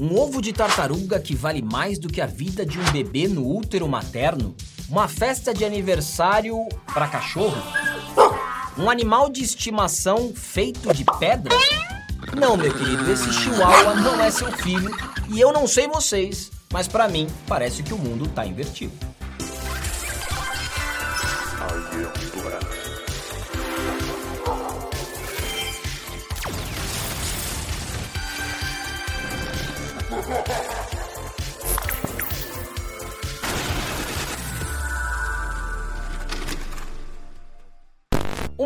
Um ovo de tartaruga que vale mais do que a vida de um bebê no útero materno? Uma festa de aniversário para cachorro? Um animal de estimação feito de pedra? Não, meu querido, esse chihuahua não é seu filho e eu não sei vocês, mas para mim parece que o mundo tá invertido.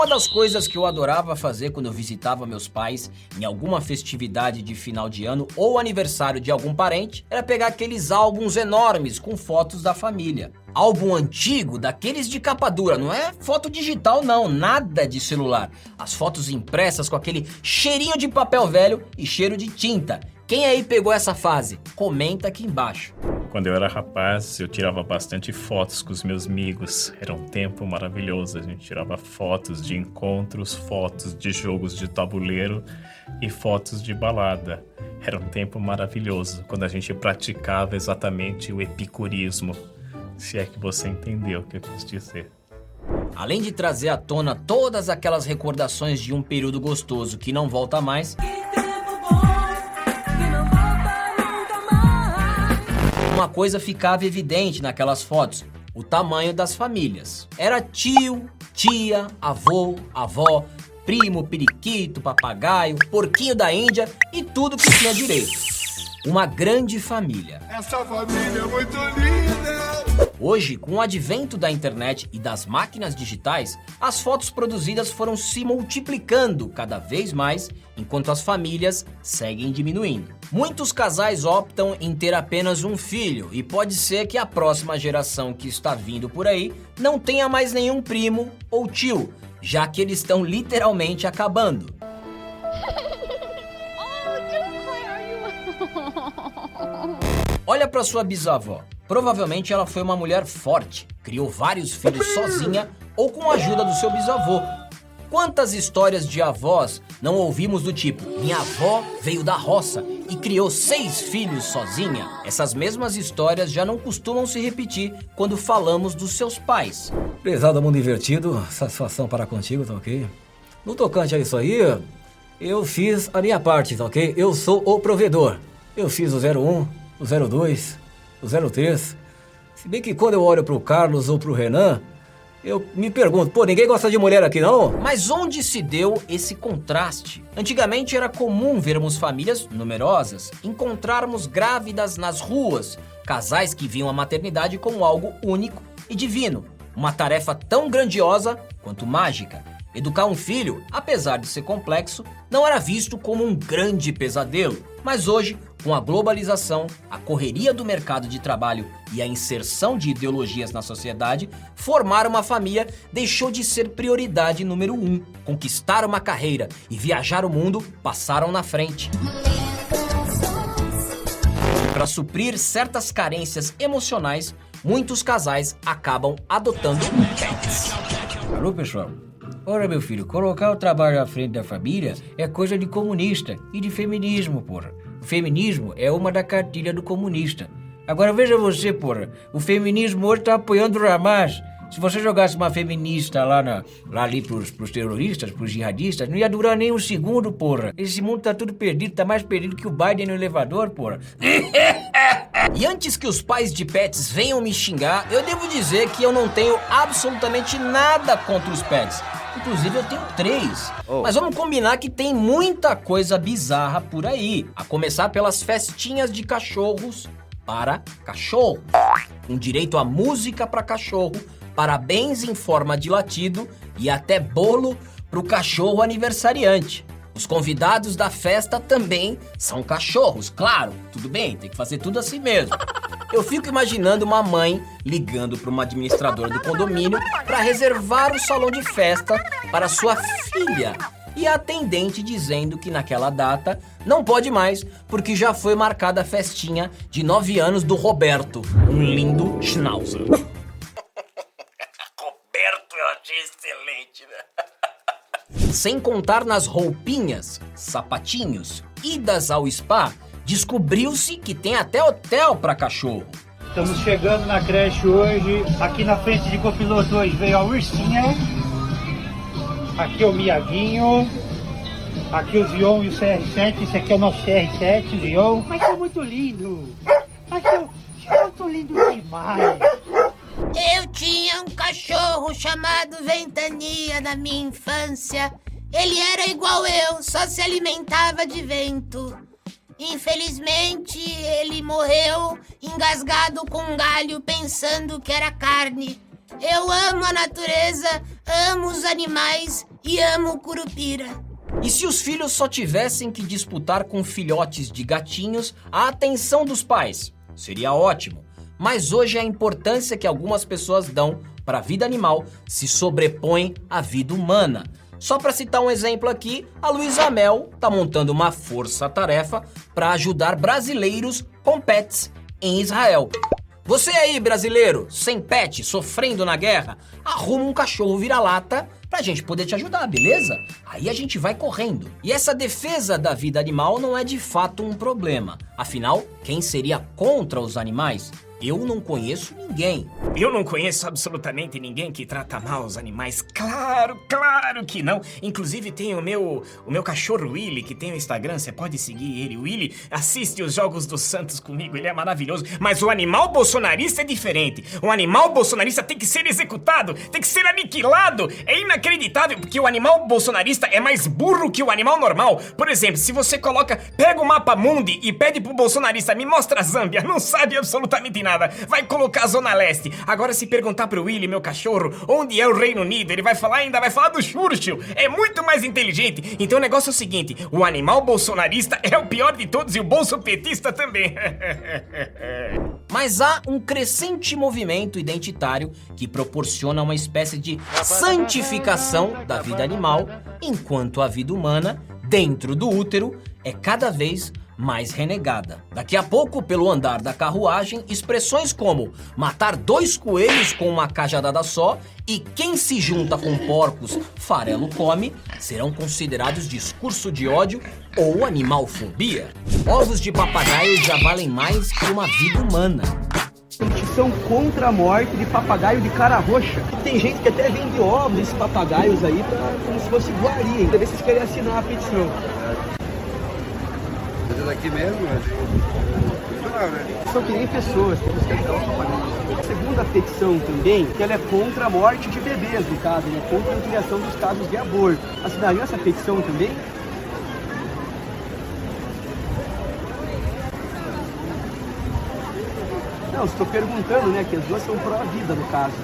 Uma das coisas que eu adorava fazer quando eu visitava meus pais em alguma festividade de final de ano ou aniversário de algum parente era pegar aqueles álbuns enormes com fotos da família. Álbum antigo, daqueles de capa dura, não é foto digital não, nada de celular. As fotos impressas com aquele cheirinho de papel velho e cheiro de tinta. Quem aí pegou essa fase? Comenta aqui embaixo. Quando eu era rapaz, eu tirava bastante fotos com os meus amigos. Era um tempo maravilhoso. A gente tirava fotos de encontros, fotos de jogos de tabuleiro e fotos de balada. Era um tempo maravilhoso quando a gente praticava exatamente o epicurismo. Se é que você entendeu o que eu quis dizer. Além de trazer à tona todas aquelas recordações de um período gostoso que não volta mais, uma coisa ficava evidente naquelas fotos: o tamanho das famílias. Era tio, tia, avô, avó, primo, periquito, papagaio, porquinho da Índia e tudo que tinha direito. Uma grande família. Essa família é muito linda! Hoje, com o advento da internet e das máquinas digitais, as fotos produzidas foram se multiplicando cada vez mais, enquanto as famílias seguem diminuindo. Muitos casais optam em ter apenas um filho e pode ser que a próxima geração que está vindo por aí não tenha mais nenhum primo ou tio, já que eles estão literalmente acabando. Olha para sua bisavó. Provavelmente ela foi uma mulher forte, criou vários filhos sozinha ou com a ajuda do seu bisavô. Quantas histórias de avós não ouvimos do tipo: minha avó veio da roça e criou seis filhos sozinha? Essas mesmas histórias já não costumam se repetir quando falamos dos seus pais. Prezado mundo invertido, satisfação para contigo, tá ok? No tocante a isso aí, eu fiz a minha parte, tá ok? Eu sou o provedor. Eu fiz o 01, o 02, o 03. Se bem que quando eu olho pro Carlos ou pro Renan, eu me pergunto, pô, ninguém gosta de mulher aqui não? Mas onde se deu esse contraste? Antigamente era comum vermos famílias numerosas, encontrarmos grávidas nas ruas, casais que viam a maternidade como algo único e divino, uma tarefa tão grandiosa quanto mágica. Educar um filho, apesar de ser complexo, não era visto como um grande pesadelo. Mas hoje, com a globalização, a correria do mercado de trabalho e a inserção de ideologias na sociedade, formar uma família deixou de ser prioridade número um. Conquistar uma carreira e viajar o mundo passaram na frente. Para suprir certas carências emocionais, muitos casais acabam adotando pets. Alô, pessoal? Ora, meu filho, colocar o trabalho à frente da família é coisa de comunista e de feminismo, porra. O feminismo é uma da cartilha do comunista. Agora veja você, porra. O feminismo hoje tá apoiando o Hamas. Se você jogasse uma feminista lá, na, lá ali pros, pros terroristas, pros jihadistas, não ia durar nem um segundo, porra. Esse mundo tá tudo perdido, tá mais perdido que o Biden no elevador, porra. e antes que os pais de pets venham me xingar, eu devo dizer que eu não tenho absolutamente nada contra os pets. Inclusive eu tenho três. Oh. Mas vamos combinar que tem muita coisa bizarra por aí. A começar pelas festinhas de cachorros para cachorro. Com direito a música para cachorro, parabéns em forma de latido e até bolo pro cachorro aniversariante. Os convidados da festa também são cachorros, claro. Tudo bem, tem que fazer tudo assim mesmo. Eu fico imaginando uma mãe ligando para uma administradora do condomínio para reservar o salão de festa para sua filha. E a atendente dizendo que naquela data não pode mais porque já foi marcada a festinha de 9 anos do Roberto, um lindo schnauzer. Roberto, eu achei excelente, né? Sem contar nas roupinhas, sapatinhos, idas ao spa descobriu-se que tem até hotel para cachorro. Estamos chegando na creche hoje. Aqui na frente de copiloto hoje veio a Ursinha. Aqui o Miaguinho. Aqui o Zion e o CR7. Esse aqui é o nosso CR7, Zion. Mas é muito lindo. Mas é muito lindo demais. Eu tinha um cachorro chamado Ventania na minha infância. Ele era igual eu, só se alimentava de vento. Infelizmente, ele morreu engasgado com um galho pensando que era carne. Eu amo a natureza, amo os animais e amo o curupira. E se os filhos só tivessem que disputar com filhotes de gatinhos a atenção dos pais? Seria ótimo. Mas hoje a importância que algumas pessoas dão para a vida animal se sobrepõe à vida humana. Só para citar um exemplo aqui, a Luísa Mel está montando uma força-tarefa para ajudar brasileiros com pets em Israel. Você aí, brasileiro, sem pet, sofrendo na guerra, arruma um cachorro vira-lata pra gente poder te ajudar, beleza? Aí a gente vai correndo. E essa defesa da vida animal não é de fato um problema. Afinal, quem seria contra os animais? Eu não conheço ninguém. Eu não conheço absolutamente ninguém que trata mal os animais. Claro, claro que não. Inclusive tem o meu, o meu cachorro Willy, que tem o Instagram, você pode seguir ele. O Willy assiste os jogos do Santos comigo, ele é maravilhoso. Mas o animal bolsonarista é diferente. O animal bolsonarista tem que ser executado, tem que ser aniquilado. É inacreditável, porque o animal bolsonarista é mais burro que o animal normal. Por exemplo, se você coloca, pega o mapa mundi e pede pro bolsonarista, me mostra a Zâmbia, não sabe absolutamente nada nada. Vai colocar a Zona Leste. Agora, se perguntar pro Willy, meu cachorro, onde é o Reino Unido, ele vai falar ainda, vai falar do Churchill. É muito mais inteligente. Então o negócio é o seguinte: o animal bolsonarista é o pior de todos e o bolso petista também. Mas há um crescente movimento identitário que proporciona uma espécie de santificação da vida animal, enquanto a vida humana, dentro do útero, é cada vez mais renegada. Daqui a pouco, pelo andar da carruagem, expressões como matar dois coelhos com uma cajadada só e quem se junta com porcos farelo come serão considerados discurso de ódio ou animalfobia. Ovos de papagaio já valem mais que uma vida humana petição contra a morte de papagaio de cara roxa. Tem gente que até vende ovos desses papagaios aí pra, como se fosse iguaria. Deve vocês querem assinar a petição aqui mesmo, né? São que nem pessoas, temos que ajudar os Segunda petição também, que ela é contra a morte de bebês, no caso, né? Contra a ampliação dos casos de aborto. Assinariam essa petição também? Não, estou perguntando, né? Que as duas são pró-vida, no caso.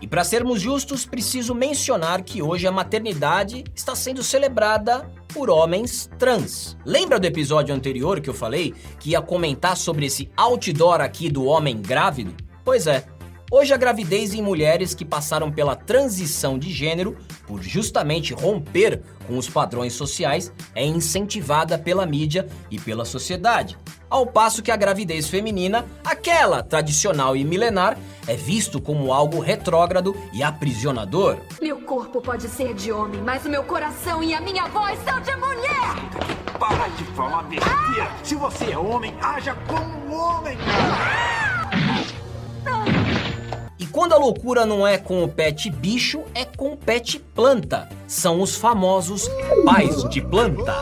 E para sermos justos, preciso mencionar que hoje a maternidade está sendo celebrada por homens trans. Lembra do episódio anterior que eu falei que ia comentar sobre esse outdoor aqui do homem grávido? Pois é, Hoje, a gravidez em mulheres que passaram pela transição de gênero, por justamente romper com os padrões sociais, é incentivada pela mídia e pela sociedade. Ao passo que a gravidez feminina, aquela tradicional e milenar, é visto como algo retrógrado e aprisionador. Meu corpo pode ser de homem, mas o meu coração e a minha voz são de mulher! Para de falar besteira! Se você é homem, haja como um homem! E quando a loucura não é com o pet bicho, é com o pet planta. São os famosos pais de planta.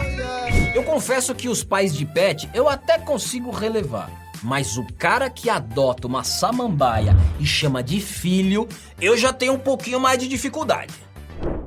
Confesso que os pais de pet eu até consigo relevar. Mas o cara que adota uma samambaia e chama de filho, eu já tenho um pouquinho mais de dificuldade.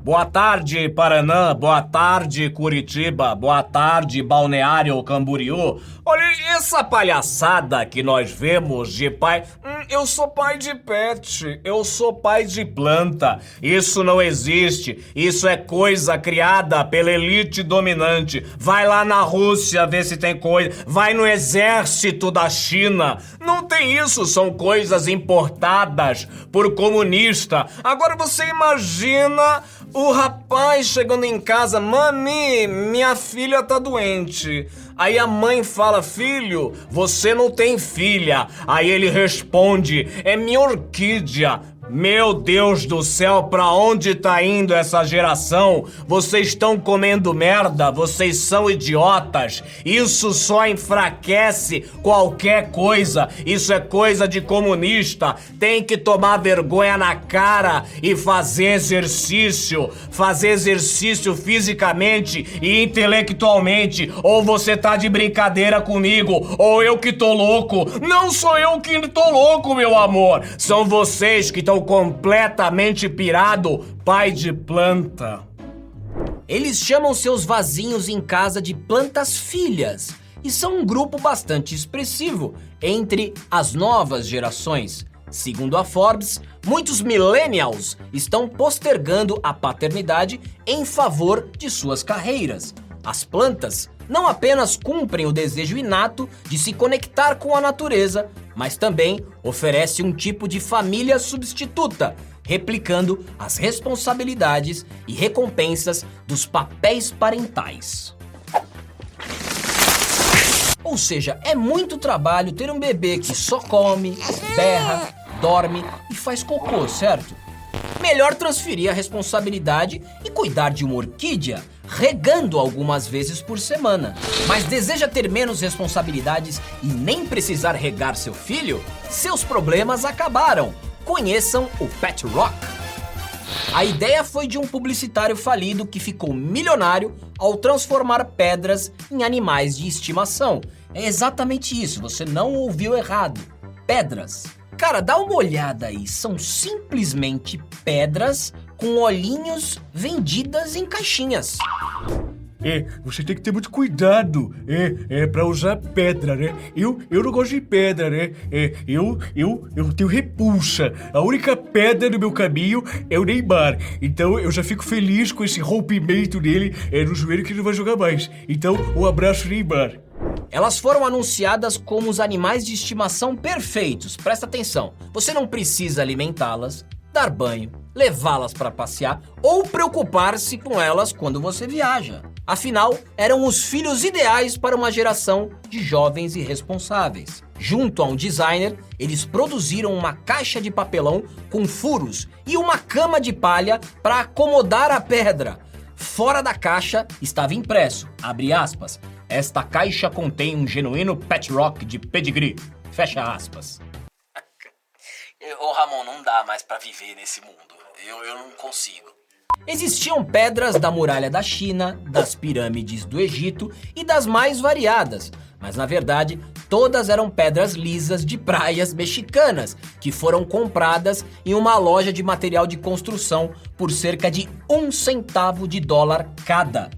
Boa tarde, Paraná. Boa tarde, Curitiba. Boa tarde, Balneário Camboriú. Olha, essa palhaçada que nós vemos de pai. Hum, eu sou pai de pet. Eu sou pai de planta. Isso não existe. Isso é coisa criada pela elite dominante. Vai lá na Rússia ver se tem coisa. Vai no exército da China. Não tem isso. São coisas importadas por comunista. Agora você imagina o rapaz chegando em casa, mami, minha filha tá doente. Aí a mãe fala, filho, você não tem filha. Aí ele responde, é minha orquídea. Meu Deus do céu, pra onde tá indo essa geração? Vocês estão comendo merda, vocês são idiotas. Isso só enfraquece qualquer coisa. Isso é coisa de comunista. Tem que tomar vergonha na cara e fazer exercício. Fazer exercício fisicamente e intelectualmente. Ou você tá de brincadeira comigo, ou eu que tô louco. Não sou eu que tô louco, meu amor. São vocês que estão completamente pirado, pai de planta. Eles chamam seus vasinhos em casa de plantas filhas e são um grupo bastante expressivo entre as novas gerações. Segundo a Forbes, muitos millennials estão postergando a paternidade em favor de suas carreiras. As plantas não apenas cumprem o desejo inato de se conectar com a natureza, mas também oferece um tipo de família substituta, replicando as responsabilidades e recompensas dos papéis parentais. Ou seja, é muito trabalho ter um bebê que só come, berra, dorme e faz cocô, certo? Melhor transferir a responsabilidade e cuidar de uma orquídea, regando algumas vezes por semana. Mas deseja ter menos responsabilidades e nem precisar regar seu filho? Seus problemas acabaram. Conheçam o Pet Rock. A ideia foi de um publicitário falido que ficou milionário ao transformar pedras em animais de estimação. É exatamente isso, você não ouviu errado. Pedras. Cara, dá uma olhada aí, são simplesmente pedras com olhinhos vendidas em caixinhas. É, você tem que ter muito cuidado, é, é, pra usar pedra, né? Eu, eu não gosto de pedra, né? É, eu, eu, eu tenho repulsa. A única pedra no meu caminho é o Neymar. Então eu já fico feliz com esse rompimento dele é, no joelho que ele não vai jogar mais. Então, um abraço, Neymar. Elas foram anunciadas como os animais de estimação perfeitos. Presta atenção, você não precisa alimentá-las, dar banho, levá-las para passear ou preocupar-se com elas quando você viaja. Afinal, eram os filhos ideais para uma geração de jovens irresponsáveis. Junto a um designer, eles produziram uma caixa de papelão com furos e uma cama de palha para acomodar a pedra. Fora da caixa estava impresso, abre aspas, esta caixa contém um genuíno pet rock de pedigree. Fecha aspas. Ramon, não dá mais para viver nesse mundo. Eu, eu não consigo. Existiam pedras da muralha da China, das pirâmides do Egito e das mais variadas, mas na verdade todas eram pedras lisas de praias mexicanas que foram compradas em uma loja de material de construção por cerca de um centavo de dólar cada.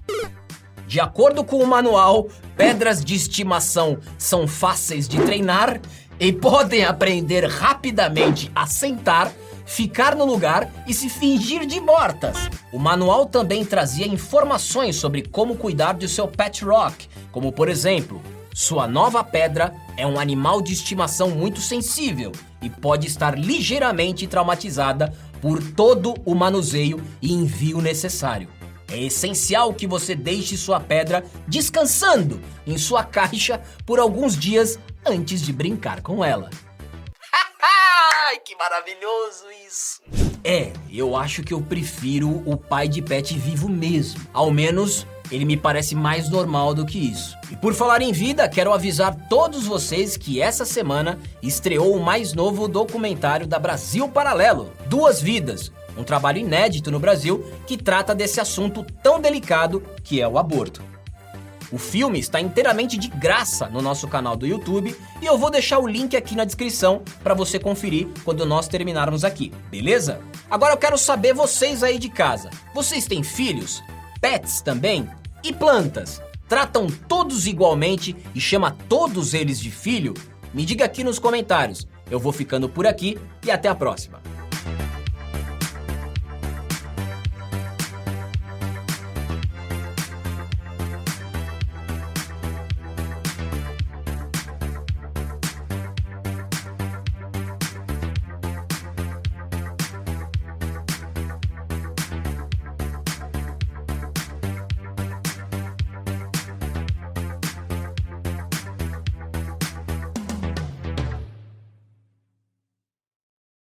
De acordo com o manual, pedras de estimação são fáceis de treinar e podem aprender rapidamente a sentar, ficar no lugar e se fingir de mortas. O manual também trazia informações sobre como cuidar de seu pet rock, como por exemplo, sua nova pedra é um animal de estimação muito sensível e pode estar ligeiramente traumatizada por todo o manuseio e envio necessário. É essencial que você deixe sua pedra descansando em sua caixa por alguns dias antes de brincar com ela. Que maravilhoso isso! É, eu acho que eu prefiro o pai de pet vivo mesmo. Ao menos ele me parece mais normal do que isso. E por falar em vida, quero avisar todos vocês que essa semana estreou o mais novo documentário da Brasil Paralelo, Duas Vidas, um trabalho inédito no Brasil que trata desse assunto tão delicado que é o aborto. O filme está inteiramente de graça no nosso canal do YouTube e eu vou deixar o link aqui na descrição para você conferir quando nós terminarmos aqui, beleza? Agora eu quero saber vocês aí de casa. Vocês têm filhos? Pets também? E plantas? Tratam todos igualmente e chama todos eles de filho? Me diga aqui nos comentários. Eu vou ficando por aqui e até a próxima.